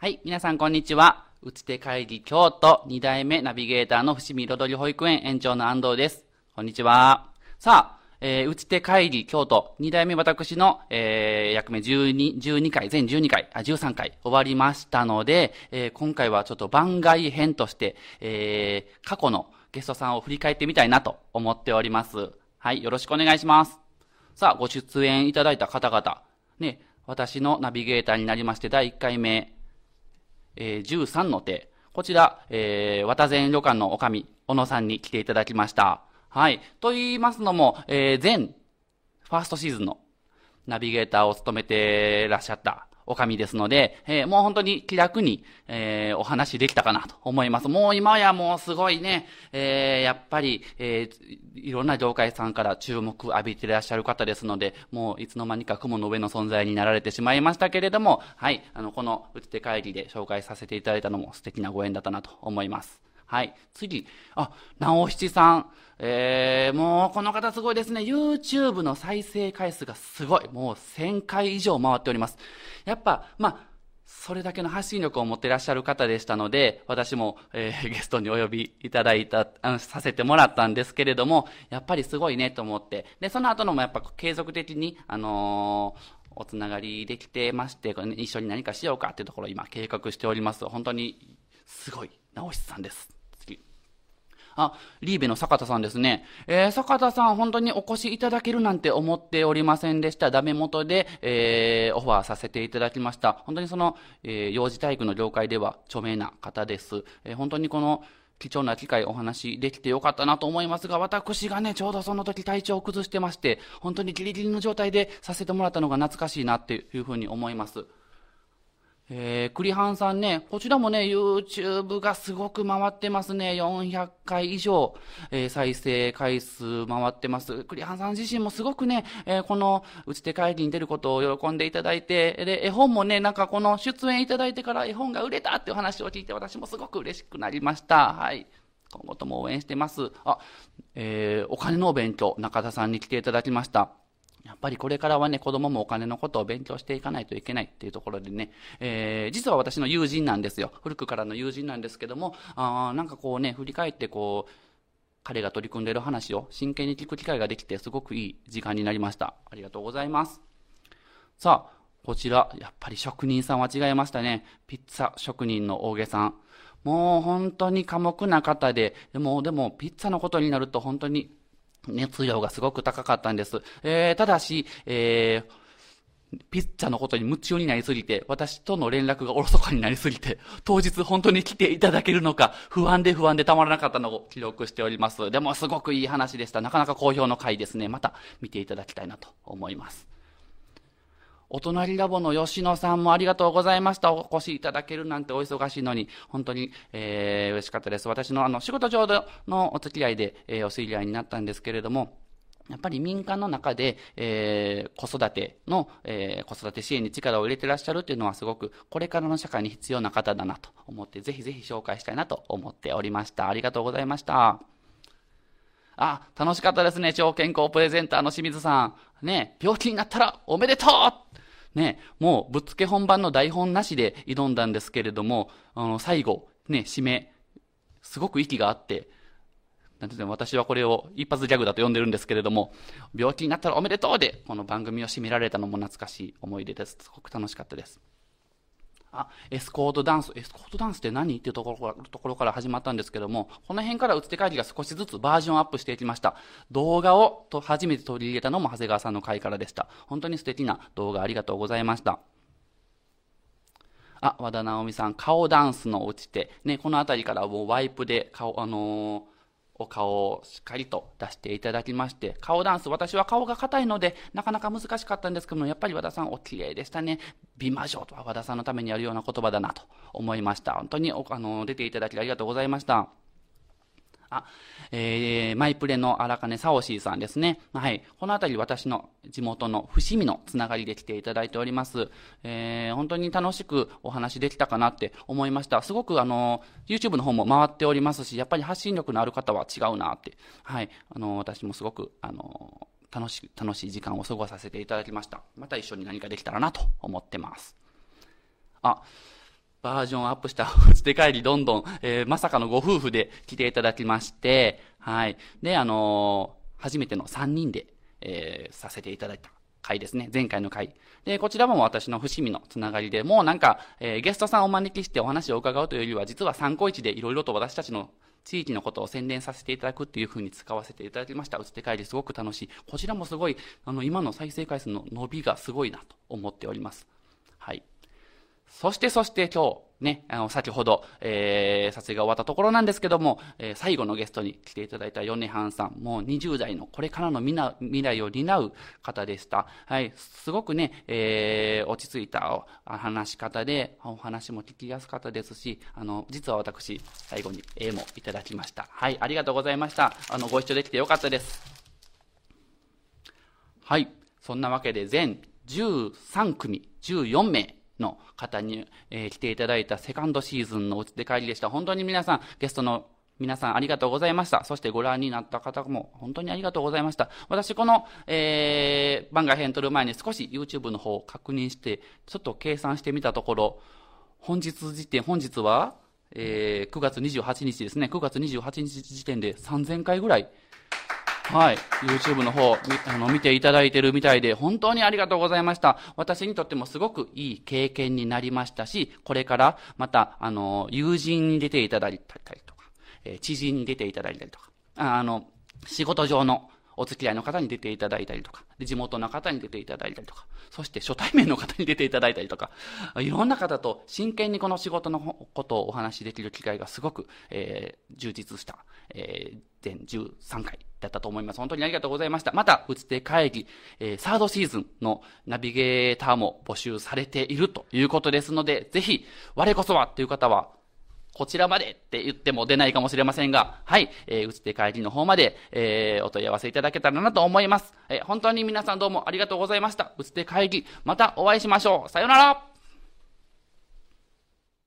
はい、皆さんこんにちは。打ち手会議京都2代目ナビゲーターの伏見彩り保育園園長の安藤です。こんにちは。さあ、えー、打ち手会議京都2代目私の、えー、役目12、12回、全12回、あ、13回終わりましたので、えー、今回はちょっと番外編として、えー、過去のゲストさんを振り返ってみたいなと思っております。はい、よろしくお願いします。さあ、ご出演いただいた方々、ね、私のナビゲーターになりまして第1回目、え、13の手。こちら、えー、渡前旅館のおかみ、小野さんに来ていただきました。はい。と言いますのも、えー、前、ファーストシーズンのナビゲーターを務めてらっしゃったおかみですので、えー、もう本当に気楽に、えー、お話できたかなと思います。もう今やもうすごいね、えー、やっぱり、え、いろんな業界さんから注目浴びていらっしゃる方ですので、もういつの間にか雲の上の存在になられてしまいましたけれども、はい、あの、この打ち手会議で紹介させていただいたのも素敵なご縁だったなと思います。はい。次。あ、直七さん。えー、もうこの方すごいですね。YouTube の再生回数がすごい。もう1000回以上回っております。やっぱ、まあ、それだけの発信力を持ってらっしゃる方でしたので、私も、えー、ゲストにお呼びいただいた、あの、させてもらったんですけれども、やっぱりすごいねと思って。で、その後のもやっぱ継続的に、あのーおつながりできてまして、一緒に何かしようかっていうところを今計画しております。本当に、すごい、直しさんです。あ、リーベの坂田さんですね。えー、坂田さん本当にお越しいただけるなんて思っておりませんでした。ダメ元で、えー、オファーさせていただきました。本当にその、えー、幼児体育の業界では著名な方です。えー、本当にこの、貴重な機会お話できてよかったなと思いますが、私がね、ちょうどその時体調を崩してまして、本当にギリギリの状態でさせてもらったのが懐かしいなっていうふうに思います。えー、栗半さんね、こちらもね、YouTube がすごく回ってますね。400回以上、えー、再生回数回ってます。栗半さん自身もすごくね、えー、この打ち手会議に出ることを喜んでいただいて、で、絵本もね、なんかこの出演いただいてから絵本が売れたっていう話を聞いて、私もすごく嬉しくなりました。はい。今後とも応援してます。あ、えー、お金のお勉強、中田さんに来ていただきました。やっぱりこれからはね、子供もお金のことを勉強していかないといけないっていうところでね、えー、実は私の友人なんですよ。古くからの友人なんですけども、あなんかこうね、振り返ってこう、彼が取り組んでいる話を真剣に聞く機会ができて、すごくいい時間になりました。ありがとうございます。さあ、こちら、やっぱり職人さんは違いましたね。ピッツァ職人の大げさん。もう本当に寡黙な方で、でも、でも、ピッツァのことになると本当に熱量がすごく高かったんです。えー、ただし、えー、ピッチャーのことに夢中になりすぎて、私との連絡がおろそかになりすぎて、当日本当に来ていただけるのか、不安で不安でたまらなかったのを記録しております。でもすごくいい話でした。なかなか好評の回ですね。また見ていただきたいなと思います。お隣ラボの吉野さんもありがとうございました。お越しいただけるなんてお忙しいのに、本当に、えー、嬉しかったです。私のあの、仕事上のお付き合いで、えー、お知り合いになったんですけれども、やっぱり民間の中で、えー、子育ての、えー、子育て支援に力を入れてらっしゃるっていうのはすごく、これからの社会に必要な方だなと思って、ぜひぜひ紹介したいなと思っておりました。ありがとうございました。あ、楽しかったですね。超健康プレゼンターの清水さん。ね、病気になったらおめでとうね、もうぶっつけ本番の台本なしで挑んだんですけれども、あの、最後、ね、締め、すごく息があって、なんていうの私はこれを一発ギャグだと呼んでるんですけれども、病気になったらおめでとうで、この番組を締められたのも懐かしい思い出です。すごく楽しかったです。あ、エスコートダンス。エスコートダンスって何っていうところからところから始まったんですけども、この辺から打つ手会議が少しずつバージョンアップしていきました。動画をと初めて取り入れたのも長谷川さんの回からでした。本当に素敵な動画ありがとうございました。あ、和田直美さん、顔ダンスの落ちて、ね、この辺りからもうワイプで顔、あのーお顔をしっかりと出していただきまして、顔ダンス、私は顔が硬いので、なかなか難しかったんですけども、やっぱり和田さんお綺麗でしたね。美魔女とは和田さんのためにやるような言葉だなと思いました。本当にあの出ていただきありがとうございました。あ、えー、マイプレの荒金サオシーさんですね。はい。このあたり私の地元の伏見のつながりで来ていただいております。えー、本当に楽しくお話できたかなって思いました。すごくあの、YouTube の方も回っておりますし、やっぱり発信力のある方は違うなって。はい。あの、私もすごく、あの、楽しい、楽しい時間を過ごさせていただきました。また一緒に何かできたらなと思ってます。あ、バージョンアップした打ち手帰りどんどん、えー、まさかのご夫婦で来ていただきまして、はい。で、あのー、初めての3人で、えー、させていただいた回ですね。前回の回。で、こちらも私の伏見のつながりで、もうなんか、えー、ゲストさんをお招きしてお話を伺うというよりは、実は参考一でいろいろと私たちの地域のことを宣伝させていただくっていう風に使わせていただきました。打ち手帰りすごく楽しい。こちらもすごい、あの、今の再生回数の伸びがすごいなと思っております。そしてそして今日、ね、あの、先ほど、えー、撮影が終わったところなんですけども、えー、最後のゲストに来ていただいた米半さん、もう20代のこれからの未来を担う方でした。はい、すごくね、えー、落ち着いた話し方で、お話も聞きやすかったですし、あの、実は私、最後に絵もいただきました。はい、ありがとうございました。あの、ご一緒できてよかったです。はい、そんなわけで全13組、14名、の方に、えー、来ていただいたセカンドシーズンのおつで帰りでした。本当に皆さん、ゲストの皆さんありがとうございました。そしてご覧になった方も本当にありがとうございました。私この、えー、番外編撮る前に少し YouTube の方を確認して、ちょっと計算してみたところ、本日時点、本日は、えー、9月28日ですね。9月28日時点で3000回ぐらいはい。YouTube の方、あの、見ていただいてるみたいで、本当にありがとうございました。私にとってもすごくいい経験になりましたし、これからまた、あの、友人に出ていただいたりとか、え、知人に出ていただいたりとか、あの、仕事上のお付き合いの方に出ていただいたりとか、で地元の方に出ていただいたりとか、そして初対面の方に出ていただいたりとか、いろんな方と真剣にこの仕事のことをお話しできる機会がすごく、えー、充実した、えー、全13回だったと思います。本当にありがとうございました。また、打つ手会議、えー、サードシーズンのナビゲーターも募集されているということですので、ぜひ、我こそはという方は、こちらまでって言っても出ないかもしれませんが、はい、えー、打つ手帰りの方まで、えー、お問い合わせいただけたらなと思います。えー、本当に皆さんどうもありがとうございました。打つ手会議、またお会いしましょう。さよなら